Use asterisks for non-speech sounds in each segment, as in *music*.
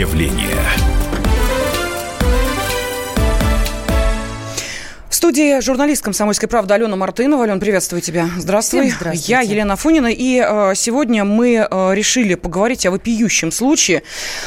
явление. Студии журналист «Комсомольской правды» Алена Мартынова. Алена, приветствую тебя. Здравствуй. Всем здравствуйте. Я Елена Фунина. И э, сегодня мы э, решили поговорить о вопиющем случае,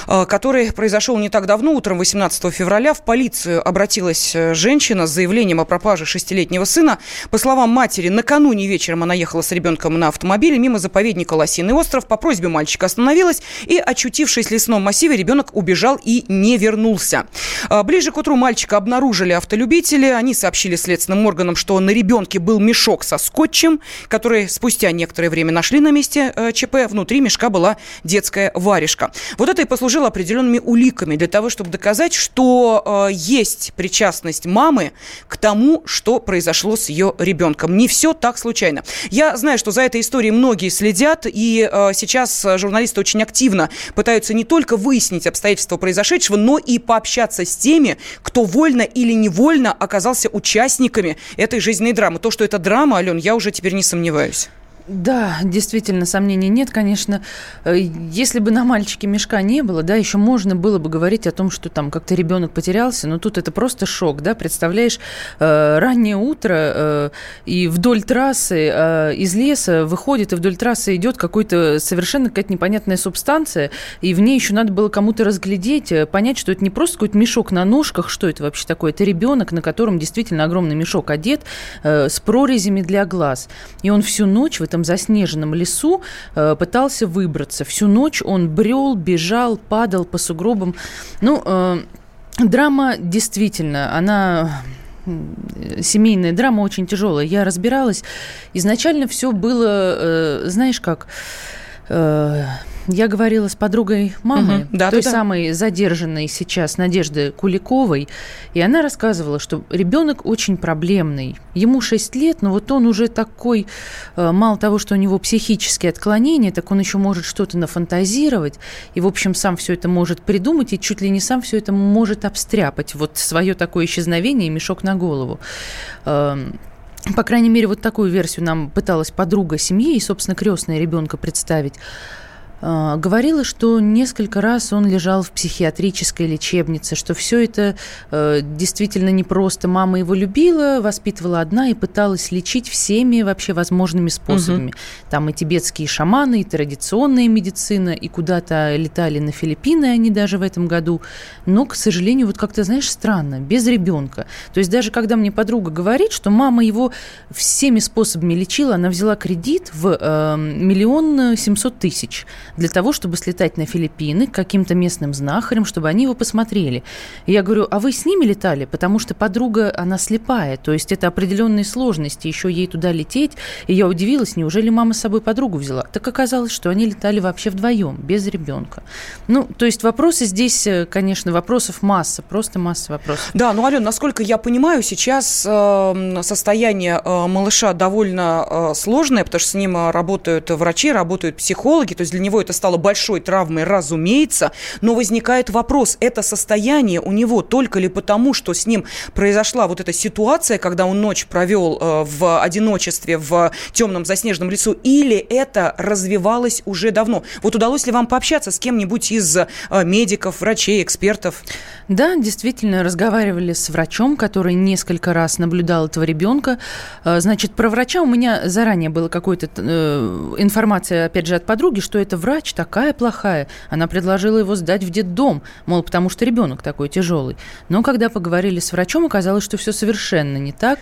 э, который произошел не так давно. Утром 18 февраля в полицию обратилась э, женщина с заявлением о пропаже шестилетнего сына. По словам матери, накануне вечером она ехала с ребенком на автомобиле мимо заповедника Лосиный остров. По просьбе мальчика остановилась и, очутившись в лесном массиве, ребенок убежал и не вернулся. Э, ближе к утру мальчика обнаружили автолюбители. Они сообщили сообщили следственным органам, что на ребенке был мешок со скотчем, который спустя некоторое время нашли на месте э, ЧП. Внутри мешка была детская варежка. Вот это и послужило определенными уликами для того, чтобы доказать, что э, есть причастность мамы к тому, что произошло с ее ребенком. Не все так случайно. Я знаю, что за этой историей многие следят, и э, сейчас журналисты очень активно пытаются не только выяснить обстоятельства произошедшего, но и пообщаться с теми, кто вольно или невольно оказался участником участниками этой жизненной драмы. То, что это драма, Ален, я уже теперь не сомневаюсь. Да, действительно, сомнений нет, конечно. Э, если бы на мальчике мешка не было, да, еще можно было бы говорить о том, что там как-то ребенок потерялся, но тут это просто шок, да, представляешь, э, раннее утро, э, и вдоль трассы из леса выходит, и вдоль трассы идет какой-то совершенно какая-то непонятная субстанция, и в ней еще надо было кому-то разглядеть, понять, что это не просто какой-то мешок на ножках, что это вообще такое, это ребенок, на котором действительно огромный мешок одет, с прорезями для глаз, и он всю ночь в этом заснеженном лесу э, пытался выбраться. Всю ночь он брел, бежал, падал по сугробам. Ну, э, драма действительно, она семейная драма очень тяжелая. Я разбиралась. Изначально все было, э, знаешь как, э, я говорила с подругой мамы, угу, да, той да, самой да. задержанной сейчас Надежды Куликовой, и она рассказывала, что ребенок очень проблемный. Ему 6 лет, но вот он уже такой, э, мало того, что у него психические отклонения, так он еще может что-то нафантазировать, и, в общем, сам все это может придумать, и чуть ли не сам все это может обстряпать. Вот свое такое исчезновение и мешок на голову. Эм, по крайней мере, вот такую версию нам пыталась подруга семьи и, собственно, крестная ребенка представить. А, говорила, что несколько раз он лежал в психиатрической лечебнице, что все это э, действительно непросто. Мама его любила, воспитывала одна и пыталась лечить всеми вообще возможными способами. Угу. Там и тибетские шаманы, и традиционная медицина, и куда-то летали на Филиппины они даже в этом году. Но, к сожалению, вот как-то, знаешь, странно, без ребенка. То есть даже когда мне подруга говорит, что мама его всеми способами лечила, она взяла кредит в э, миллион семьсот тысяч для того, чтобы слетать на Филиппины к каким-то местным знахарям, чтобы они его посмотрели. И я говорю, а вы с ними летали? Потому что подруга, она слепая, то есть это определенные сложности, еще ей туда лететь. И я удивилась, неужели мама с собой подругу взяла? Так оказалось, что они летали вообще вдвоем, без ребенка. Ну, то есть вопросы здесь, э, конечно, вопросов масса, просто масса вопросов. Да, ну, Ален, насколько я понимаю, сейчас э, состояние э, малыша довольно э, сложное, потому что с ним работают врачи, работают психологи, то есть для него это стало большой травмой, разумеется, но возникает вопрос, это состояние у него только ли потому, что с ним произошла вот эта ситуация, когда он ночь провел э, в одиночестве в темном заснеженном лесу, или это развивалось уже давно? Вот удалось ли вам пообщаться с кем-нибудь из э, медиков, врачей, экспертов? Да, действительно, разговаривали с врачом, который несколько раз наблюдал этого ребенка. Э, значит, про врача у меня заранее была какая-то э, информация, опять же, от подруги, что это врач, такая плохая. Она предложила его сдать в детдом, мол, потому что ребенок такой тяжелый. Но когда поговорили с врачом, оказалось, что все совершенно не так.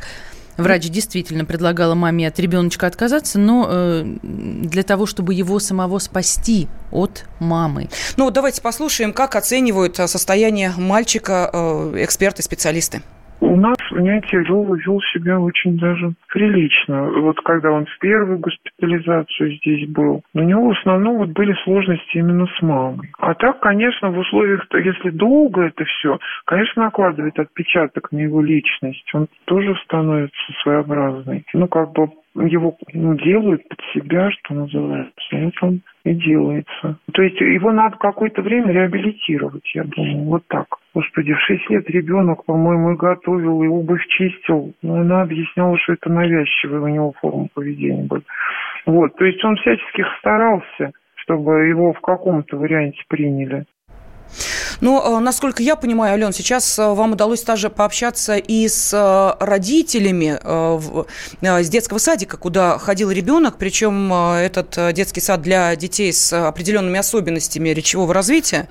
Врач действительно предлагала маме от ребеночка отказаться, но э, для того, чтобы его самого спасти от мамы. Ну, давайте послушаем, как оценивают э, состояние мальчика э, эксперты, специалисты. У нас, знаете, Лёва вел себя очень даже прилично. Вот когда он в первую госпитализацию здесь был, у него в основном вот были сложности именно с мамой. А так, конечно, в условиях, если долго это все, конечно, накладывает отпечаток на его личность. Он тоже становится своеобразный. Ну, как бы его ну, делают под себя, что называется. Вот он и делается. То есть его надо какое-то время реабилитировать, я думаю, вот так. Господи, в 6 лет ребенок, по-моему, и готовил, и обувь чистил. Но она объясняла, что это навязчивая у него форма поведения была. Вот, то есть он всячески старался, чтобы его в каком-то варианте приняли. Но, насколько я понимаю, Ален, сейчас вам удалось также пообщаться и с родителями с детского садика, куда ходил ребенок, причем этот детский сад для детей с определенными особенностями речевого развития.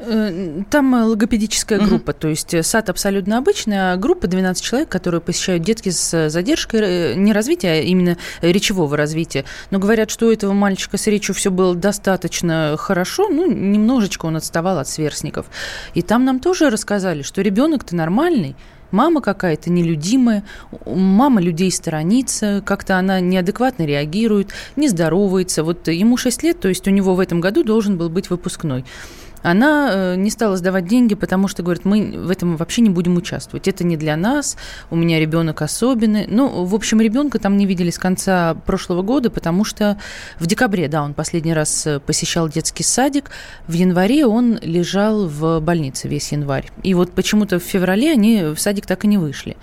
Там логопедическая группа, то есть сад абсолютно обычный, а группа 12 человек, которые посещают детки с задержкой не развития, а именно речевого развития. Но говорят, что у этого мальчика с речью все было достаточно хорошо, ну, немножечко он отставал от сверстников. И там нам тоже рассказали, что ребенок-то нормальный, мама какая-то нелюдимая, мама людей сторонится, как-то она неадекватно реагирует, не здоровается. Вот ему 6 лет, то есть у него в этом году должен был быть выпускной. Она э, не стала сдавать деньги, потому что, говорит, мы в этом вообще не будем участвовать. Это не для нас, у меня ребенок особенный. Ну, в общем, ребенка там не видели с конца прошлого года, потому что в декабре, да, он последний раз э, посещал детский садик. В январе он лежал в больнице весь январь. И вот почему-то в феврале они в садик так и не вышли.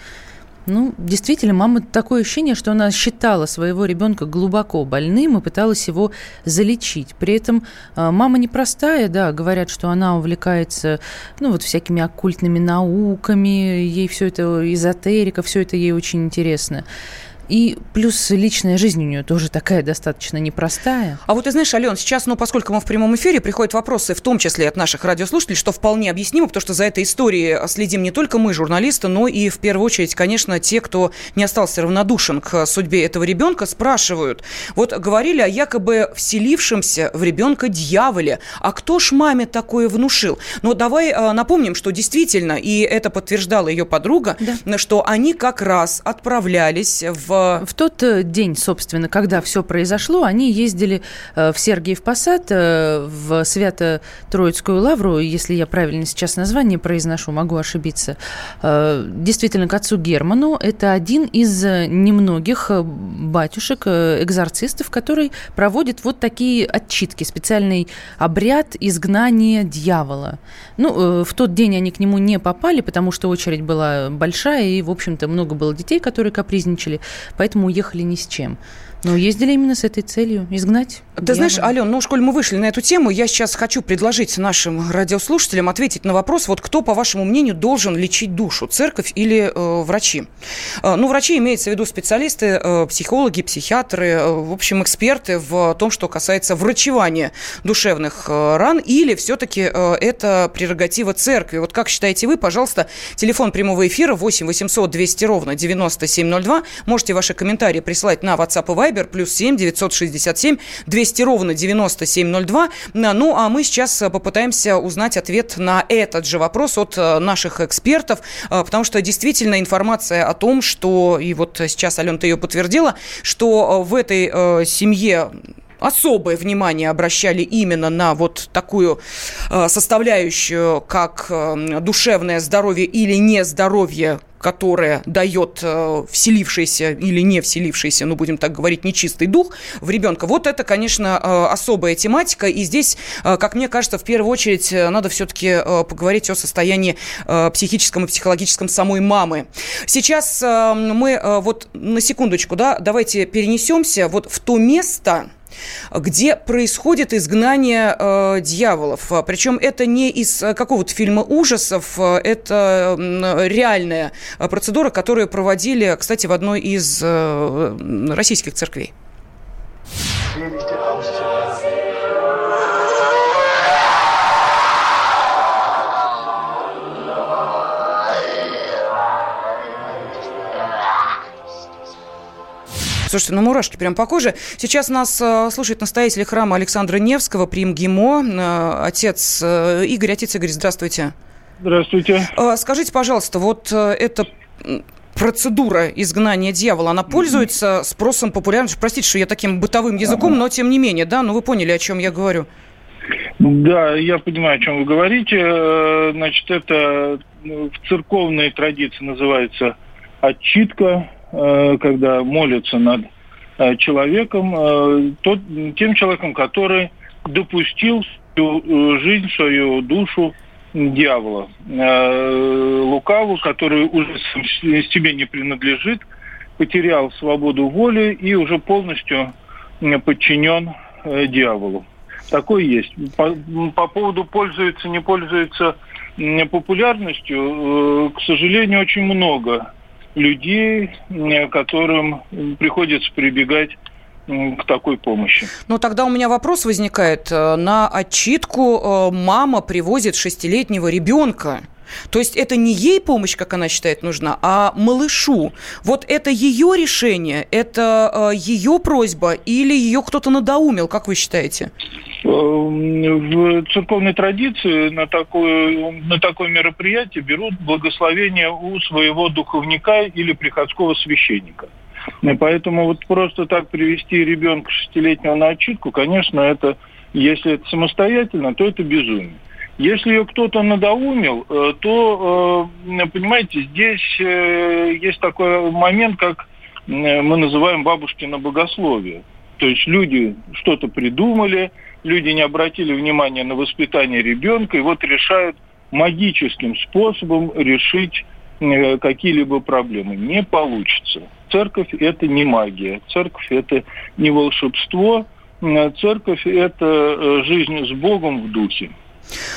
Ну, действительно, мама такое ощущение, что она считала своего ребенка глубоко больным и пыталась его залечить. При этом а, мама непростая, да, говорят, что она увлекается, ну, вот всякими оккультными науками, ей все это эзотерика, все это ей очень интересно. И плюс личная жизнь у нее тоже такая достаточно непростая. А вот ты знаешь, Ален, сейчас, ну, поскольку мы в прямом эфире, приходят вопросы, в том числе от наших радиослушателей, что вполне объяснимо, потому что за этой историей следим не только мы, журналисты, но и, в первую очередь, конечно, те, кто не остался равнодушен к судьбе этого ребенка, спрашивают. Вот говорили о якобы вселившемся в ребенка дьяволе. А кто ж маме такое внушил? Ну, давай а, напомним, что действительно, и это подтверждала ее подруга, да. что они как раз отправлялись в в тот э, день, собственно, когда все произошло, они ездили э, в Сергиев Посад, э, в Свято-Троицкую лавру, если я правильно сейчас название произношу, могу ошибиться, действительно, к отцу Герману. Это один из немногих батюшек, экзорцистов, который проводит вот такие отчитки, специальный обряд изгнания дьявола. Ну, в тот день они к нему не попали, потому что очередь была большая, и, в общем-то, много было детей, которые капризничали поэтому уехали ни с чем. Но ездили именно с этой целью – изгнать. Ты дьявола. знаешь, Ален, ну, школь мы вышли на эту тему, я сейчас хочу предложить нашим радиослушателям ответить на вопрос, вот кто, по вашему мнению, должен лечить душу, церковь или э, врачи? Э, ну, врачи имеется в виду специалисты, э, психологи, психиатры, э, в общем, эксперты в том, что касается врачевания душевных э, ран, или все-таки э, это прерогатива церкви? Вот как считаете вы, пожалуйста, телефон прямого эфира 8 800 200 ровно 9702, можете ваши комментарии присылать на WhatsApp и Viber, плюс 7 967 200 ровно 9702. Ну, а мы сейчас э, попытаемся узнать ответ на этот же вопрос от э, наших экспертов, э, потому что действительно информация о том, что, и вот сейчас, Алена, ее подтвердила, что в этой семье особое внимание обращали именно на вот такую составляющую, как душевное здоровье или нездоровье которое дает э, вселившийся или не вселившийся, ну, будем так говорить, нечистый дух в ребенка. Вот это, конечно, э, особая тематика. И здесь, э, как мне кажется, в первую очередь надо все-таки поговорить о состоянии психическом и психологическом самой мамы. Сейчас мы вот на секундочку, да, давайте перенесемся вот в то место, где происходит изгнание э, дьяволов. Причем это не из э, какого-то фильма ужасов, э, это реальная процедура, которую проводили, кстати, в одной из э, российских церквей. Слушайте, ну мурашки прям по коже. Сейчас нас э, слушает настоятель храма Александра Невского при МГИМО, э, отец э, Игорь. Отец Игорь, здравствуйте. Здравствуйте. Скажите, пожалуйста, вот это процедура изгнания дьявола, она пользуется спросом популярностью? Простите, что я таким бытовым языком, но тем не менее, да, ну вы поняли, о чем я говорю. Да, я понимаю, о чем вы говорите. Значит, это ну, в церковной традиции называется отчитка, когда молятся над э, человеком, э, тот, тем человеком, который допустил свою жизнь, свою душу дьявола, лукаву, который уже себе не принадлежит, потерял свободу воли и уже полностью подчинен дьяволу. Такой есть. По, по поводу пользуется, не пользуется популярностью, к сожалению, очень много людей, которым приходится прибегать к такой помощи. Ну, тогда у меня вопрос возникает. Э, на отчитку э, мама привозит шестилетнего ребенка. То есть это не ей помощь, как она считает, нужна, а малышу. Вот это ее решение, это э, ее просьба или ее кто-то надоумил, как вы считаете? В церковной традиции на такое, на такое мероприятие берут благословение у своего духовника или приходского священника. И поэтому вот просто так привести ребенка шестилетнего на отчитку, конечно, это, если это самостоятельно, то это безумие. Если ее кто-то надоумил, э, то, э, понимаете, здесь э, есть такой момент, как мы называем бабушкино богословие. То есть люди что-то придумали, люди не обратили внимания на воспитание ребенка, и вот решают магическим способом решить какие-либо проблемы. Не получится. Церковь – это не магия, церковь – это не волшебство, церковь – это жизнь с Богом в духе.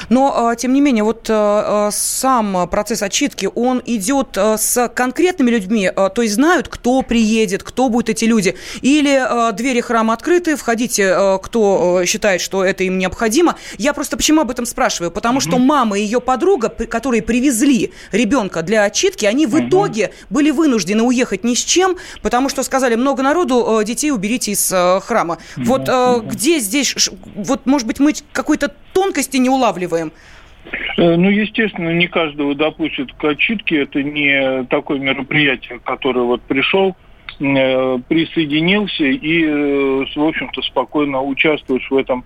Но, а, тем не менее, вот а, а, сам процесс отчитки, он идет с конкретными людьми, то есть знают, кто приедет, кто будут эти люди, или двери храма открыты, входите, кто считает, что это им необходимо. Я просто почему об этом спрашиваю? Потому угу. что мама и ее подруга, которые привезли ребенка для отчитки, они в угу. итоге были вынуждены уехать ни с чем, потому что сказали, много народу, детей уберите из храма. Угу. Вот где здесь, вот, может быть, мы какой-то тонкости не улавливаем? Э, ну, естественно, не каждого допустят к отчитке. Это не такое мероприятие, которое вот пришел, э, присоединился и, э, в общем-то, спокойно участвуешь в этом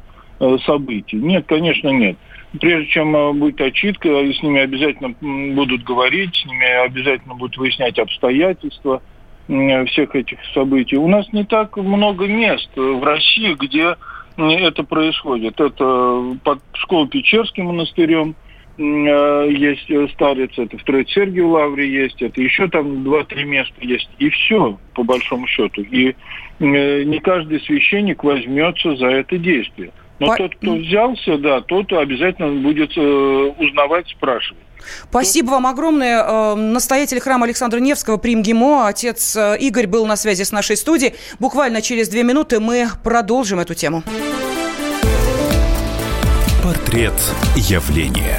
событии. Нет, конечно, нет. Прежде чем будет отчитка, с ними обязательно будут говорить, с ними обязательно будут выяснять обстоятельства всех этих событий. У нас не так много мест в России, где это происходит. Это под школой Печерским монастырем э, есть э, старец, это в Троице-Сергиев Лавре есть, это еще там два-три места есть. И все, по большому счету. И э, не каждый священник возьмется за это действие. Но по... тот, кто взялся, да, тот обязательно будет узнавать, спрашивать. Спасибо вам огромное. Э, настоятель храма Александра Невского при МГИМО, отец э, Игорь был на связи с нашей студией. Буквально через две минуты мы продолжим эту тему. Портрет явления.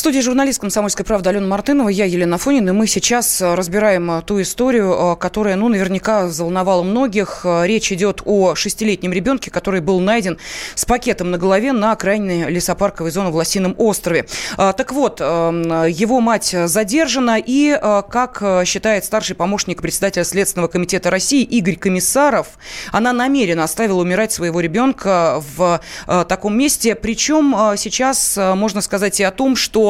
Студии журналист «Комсомольской правды» Алена Мартынова, я Елена Фонина, и мы сейчас э, разбираем э, ту историю, э, которая, ну, наверняка взволновала многих. Речь идет о шестилетнем ребенке, который был найден с пакетом на голове на окраине лесопарковой зоны в Лосином острове. Так вот, его мать задержана, и, как считает старший помощник председателя Следственного комитета России Игорь Комиссаров, она намеренно оставила умирать своего ребенка в таком месте. Причем сейчас можно сказать и о том, что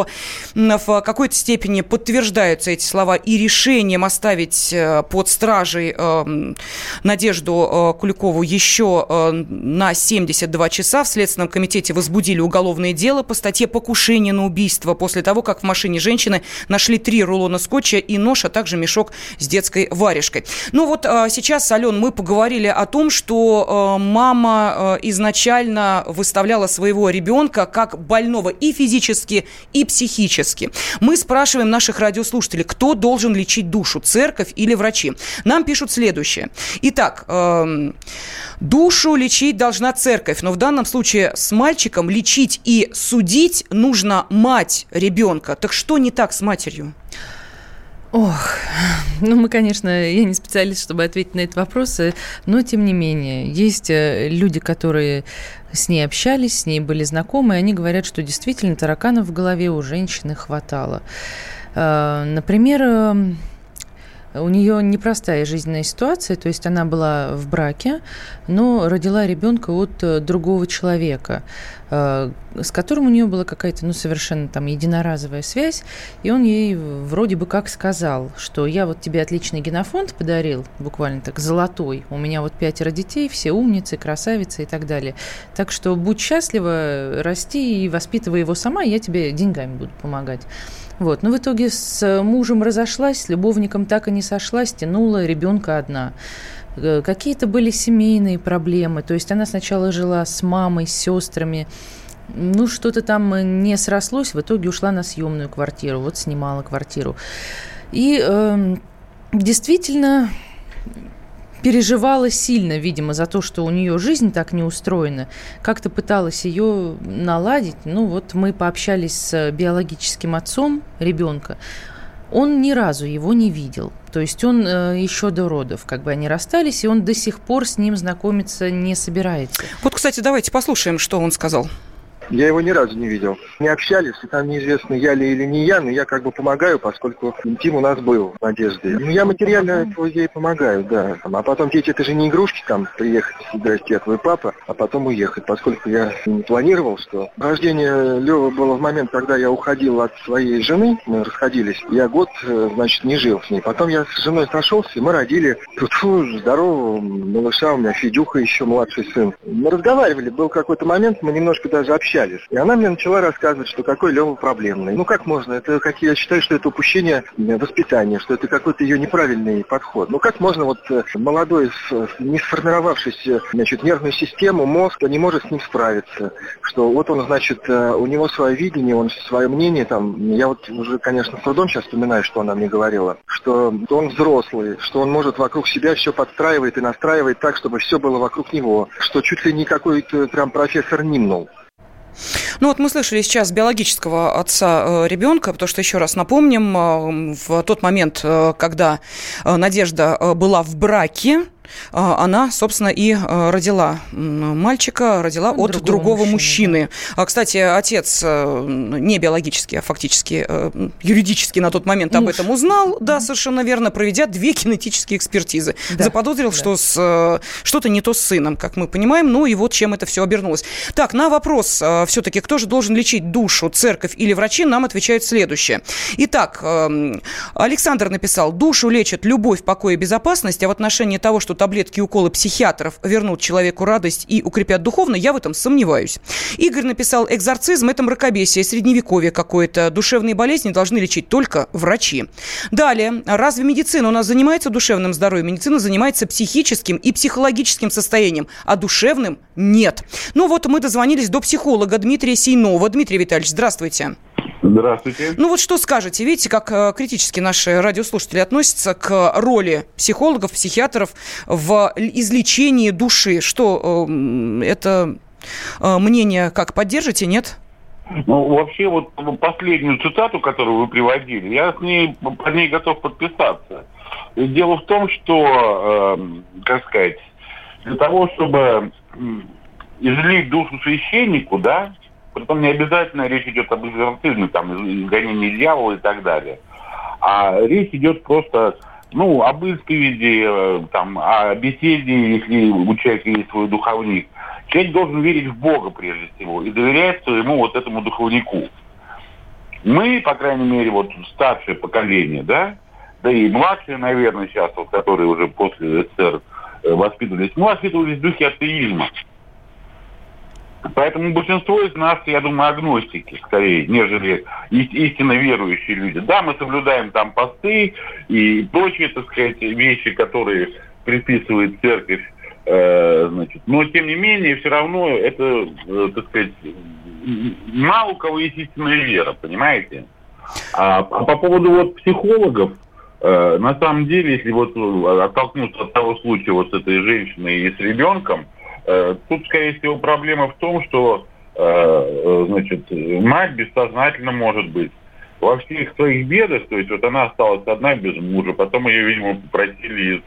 в какой-то степени подтверждаются эти слова и решением оставить э, под стражей э, Надежду э, Куликову еще на 72 часа. В Следственном комитете возбудили уголовное дело по статье «Покушение на убийство» после того, как в машине женщины нашли три рулона скотча и нож, а также мешок с детской варежкой. Ну вот сейчас, Ален, мы поговорили о том, что мама изначально выставляла своего ребенка как больного и физически, и психически. Мы спрашиваем наших радиослушателей, кто должен лечить душу, церковь или врачи. Нам пишут следующее. Итак, э, душу лечить должна церковь, но в данном случае с мальчиком лечить и судить нужно мать ребенка. Так что не так с матерью? Ох, ну мы, конечно, я не специалист, чтобы ответить на этот вопрос, но тем не менее, есть э, люди, которые с ней общались, с ней были знакомы, и они говорят, что действительно тараканов в голове у женщины хватало. Э, например, эм, У нее непростая жизненная ситуация, то есть она была в браке, но родила ребенка от э, другого человека, э, с которым у нее была какая-то, ну, совершенно там единоразовая связь, и он ей вроде бы как сказал, что я вот тебе отличный генофонд подарил, буквально так, золотой, у меня вот пятеро детей, все умницы, красавицы и так далее. Так что будь счастлива, расти и воспитывай его сама, я тебе деньгами буду помогать. Вот. Но в итоге с мужем разошлась, с любовником так и не сошлась, тянула ребенка одна. Э, какие-то были семейные проблемы. То есть она сначала жила с мамой, с сестрами. Ну, что-то там не срослось. В итоге ушла на съемную квартиру. Вот снимала квартиру. И э, действительно переживала сильно, видимо, за то, что у нее жизнь так не устроена, как-то пыталась ее наладить. Ну вот мы пообщались с биологическим отцом ребенка, он ни разу его не видел. То есть он э, еще до родов, как бы они расстались, и он до сих пор с ним знакомиться не собирается. Вот, кстати, давайте послушаем, что он сказал. Я его ни разу не видел. Не общались, и там неизвестно, я ли или не я, но я как бы помогаю, поскольку интим у нас был в Надежде. Ну, я материально ей помогаю, да. А потом дети, это же не игрушки, там, приехать, здрасте, я твой папа, а потом уехать, поскольку я не планировал, что рождение Лёвы было в момент, когда я уходил от своей жены, мы расходились, я год, э, значит, не жил с ней. Потом я с женой сошелся, и мы родили фу, здорового малыша, у меня Федюха еще младший сын. Мы разговаривали, был какой-то момент, мы немножко даже общались общались. И она мне начала рассказывать, что какой Лева проблемный. Ну как можно? Это как я считаю, что это упущение воспитания, что это какой-то ее неправильный подход. Ну как можно вот э, молодой, не сформировавшийся значит, нервную систему, мозг не может с ним справиться. Что вот он, значит, э, у него свое видение, он свое мнение там. Я вот уже, конечно, с трудом сейчас вспоминаю, что она мне говорила. Что он взрослый, что он может вокруг себя все подстраивает и настраивает так, чтобы все было вокруг него. Что чуть ли не какой-то прям профессор Нимнул. Ну вот мы слышали сейчас биологического отца э, ребенка, потому что, еще раз напомним, э, в тот момент, э, когда Надежда была в браке, она, собственно, и а, родила мальчика, родила от, от другого, мужчины. мужчины. Да. Кстати, отец э, не биологически, а фактически э, юридически на тот момент Муж. об этом узнал, да, совершенно верно, проведя две кинетические экспертизы. Да. Заподозрил, да. что с, э, что-то не то с сыном, как мы понимаем, ну и вот чем это все обернулось. Так, на вопрос все-таки, кто же должен лечить душу, церковь или врачи, нам отвечают следующее. Итак, Александр написал, душу лечат любовь, покой и безопасность, а в отношении того, что таблетки и уколы психиатров вернут человеку радость и укрепят духовно, я в этом сомневаюсь. Игорь написал, экзорцизм – это мракобесие, средневековье какое-то. Душевные болезни должны лечить только врачи. Далее, разве медицина у нас занимается душевным здоровьем? Медицина занимается психическим и психологическим состоянием, а душевным – нет. Ну вот мы дозвонились до психолога Дмитрия Сейнова. Дмитрий Витальевич, здравствуйте. Здравствуйте. Ну вот что скажете? Видите, как э, критически наши радиослушатели относятся к роли психологов, психиатров в излечении души. Что э, это э, мнение как поддержите, нет? Ну, вообще, вот последнюю цитату, которую вы приводили, я с ней, по ней готов подписаться. Дело в том, что, э, как сказать, для того, чтобы излить душу священнику, да, Притом не обязательно речь идет об экзорцизме, там, изгонении дьявола и так далее. А речь идет просто ну, об исповеди, э, там, о беседе, если у человека есть свой духовник. Человек должен верить в Бога прежде всего и доверять своему вот этому духовнику. Мы, по крайней мере, вот старшее поколение, да, да и младшие, наверное, сейчас, вот, которые уже после СССР э, воспитывались, мы воспитывались в духе атеизма. Поэтому большинство из нас, я думаю, агностики скорее, нежели истинно верующие люди. Да, мы соблюдаем там посты и прочие, так сказать, вещи, которые приписывает церковь, э, значит, но тем не менее, все равно это, э, так сказать, мало у кого есть истинная вера, понимаете? А, а по поводу вот психологов, э, на самом деле, если вот э, оттолкнуться от того случая вот с этой женщиной и с ребенком, тут, скорее всего, проблема в том, что э, значит, мать бессознательно может быть. Во всех своих бедах, то есть вот она осталась одна без мужа, потом ее, видимо, попросили из,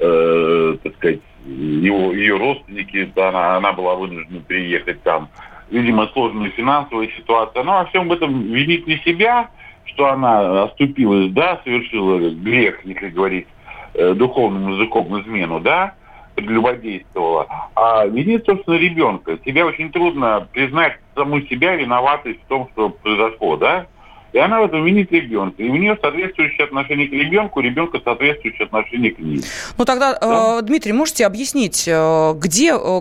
э, так сказать, его, ее родственники, она, она была вынуждена приехать там, видимо, сложная финансовая ситуация. Она во всем этом винит не себя, что она оступилась, да, совершила грех, если говорить э, духовным языком измену, да, прелюбодействовала, а винит, собственно, ребенка. Тебе очень трудно признать саму себя виноватой в том, что произошло, да? И она в этом винит ребенка. И у нее соответствующее отношение к ребенку, у ребенка соответствующее отношение к ней. Ну тогда, да? э, Дмитрий, можете объяснить, э, где, Э,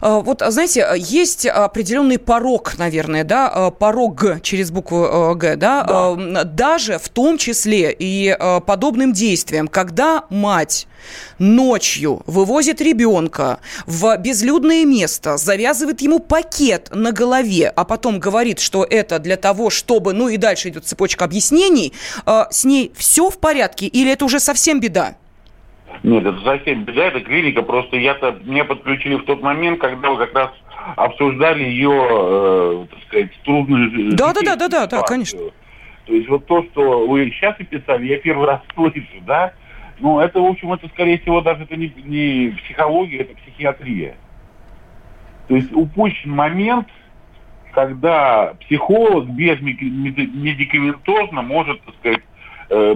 вот, знаете, есть определенный порог, наверное, да, э, порог через букву э, Г, да, да. даже в том числе и подобным действиям, когда мать ночью вывозит ребенка в безлюдное место, завязывает ему пакет на голове, а потом говорит, что это для того, чтобы, ну и дальше идет цепочка объяснений, с ней все в порядке или это уже совсем беда? Нет, это совсем беда, это клиника. Просто я-то меня подключили в тот момент, когда вы как раз обсуждали ее, э, так сказать, трудную Да, да, да, да, да, да, конечно. То есть вот то, что вы сейчас описали, я первый раз *laughs* слышу, да, ну, это, в общем, это, скорее всего, даже это не, не психология, это психиатрия. То есть упущен момент, когда психолог без медикаментозно может, так сказать,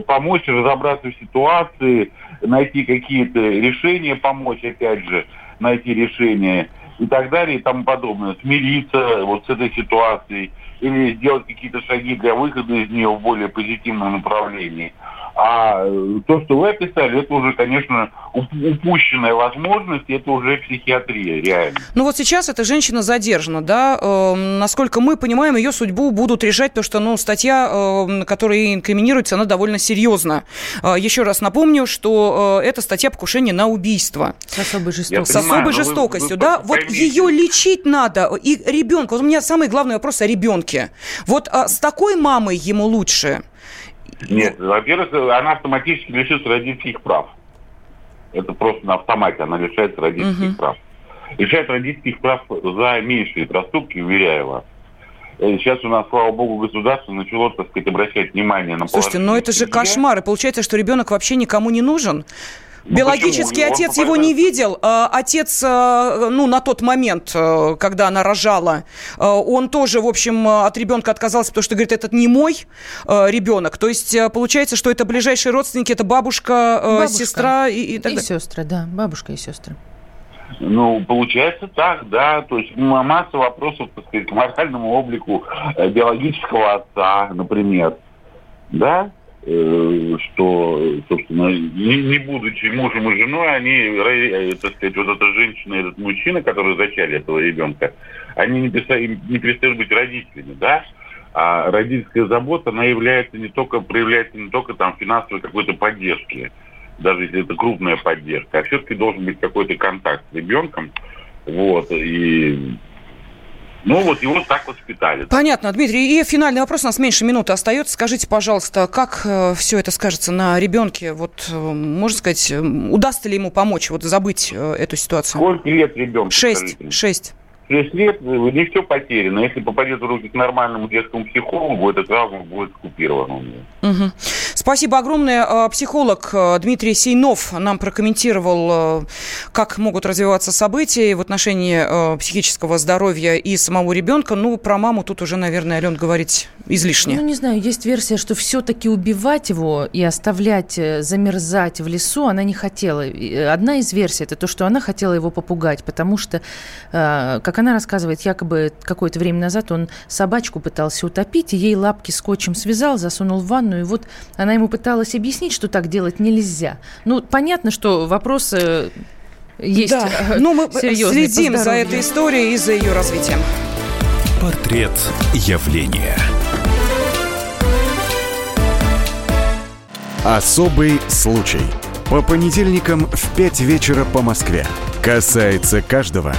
помочь разобраться в ситуации, найти какие-то решения, помочь, опять же, найти решения и так далее и тому подобное. Смириться вот с этой ситуацией или сделать какие-то шаги для выхода из нее в более позитивном направлении. А э, то, что вы описали, это уже, конечно, упущенная возможность, это уже психиатрия, реально. Ну вот сейчас эта женщина задержана, да? Э, насколько мы понимаем, ее судьбу будут решать, потому что, ну, статья, э, которая инкриминируется, она довольно серьезна. Э, еще раз напомню, что э, это статья покушения на убийство. С особой жестокостью. С особой жестокостью, вы, вы, да? Вот ее лечить надо. И ребенка, вот у меня самый главный вопрос о ребенке. Вот э, с такой мамой ему лучше? Нет, во-первых, она автоматически лишится родительских прав. Это просто на автомате она лишается родительских угу. прав. Лишает родительских прав за меньшие проступки, уверяю вас. Э, сейчас у нас, слава богу, государство начало, так сказать, обращать внимание на Слушайте, но это же кошмар. И получается, что ребенок вообще никому не нужен. Ну, Биологический почему? отец его не видел. А, отец, а, ну, на тот момент, а, когда она рожала, он тоже, в общем, от ребенка отказался, потому что, говорит, этот не мой ребенок. То есть получается, что это ближайшие родственники, это бабушка, бабушка. сестра и, и так далее. И сестры, да, бабушка и сестры. Ну, получается так, да. То есть масса вопросов, так сказать, к моральному облику э, биологического отца, например. Да? Э, что, собственно, не, не будучи мужем и женой, они, э, так сказать, вот эта женщина, этот мужчина, который зачали этого ребенка, они не, перестают, не перестают быть родителями, да? А родительская забота, она является не только, проявляется не только там финансовой какой-то поддержки, даже если это крупная поддержка, а все-таки должен быть какой-то контакт с ребенком, вот, и ну, вот его так воспитали. Понятно, Дмитрий. И финальный вопрос, у нас меньше минуты остается. Скажите, пожалуйста, как э, все это скажется на ребенке? Вот, э, можно сказать, удастся ли ему помочь вот забыть э, эту ситуацию? Сколько лет ребенку? Шесть. Шесть. 6 лет не все потеряно. Если попадет в руки к нормальному детскому психологу, эта травма будет скупирована Угу. Спасибо огромное. А, психолог а, Дмитрий Сейнов нам прокомментировал, а, как могут развиваться события в отношении психического здоровья и самого ребенка. Ну, про маму тут уже, наверное, Ален, говорить излишне. Ну, не знаю, есть версия, что все-таки убивать его и оставлять э, замерзать в лесу она не хотела. Одна из версий – это то, что она хотела его попугать, потому что, как она рассказывает, якобы какое-то время назад он собачку пытался утопить, и ей лапки скотчем связал, засунул в ванну, и вот она ему пыталась объяснить, что так делать нельзя. Ну, понятно, что вопросы есть да. Э, ну, мы следим за этой историей и за ее развитием. Портрет явления. Особый случай. По понедельникам в 5 вечера по Москве. Касается каждого.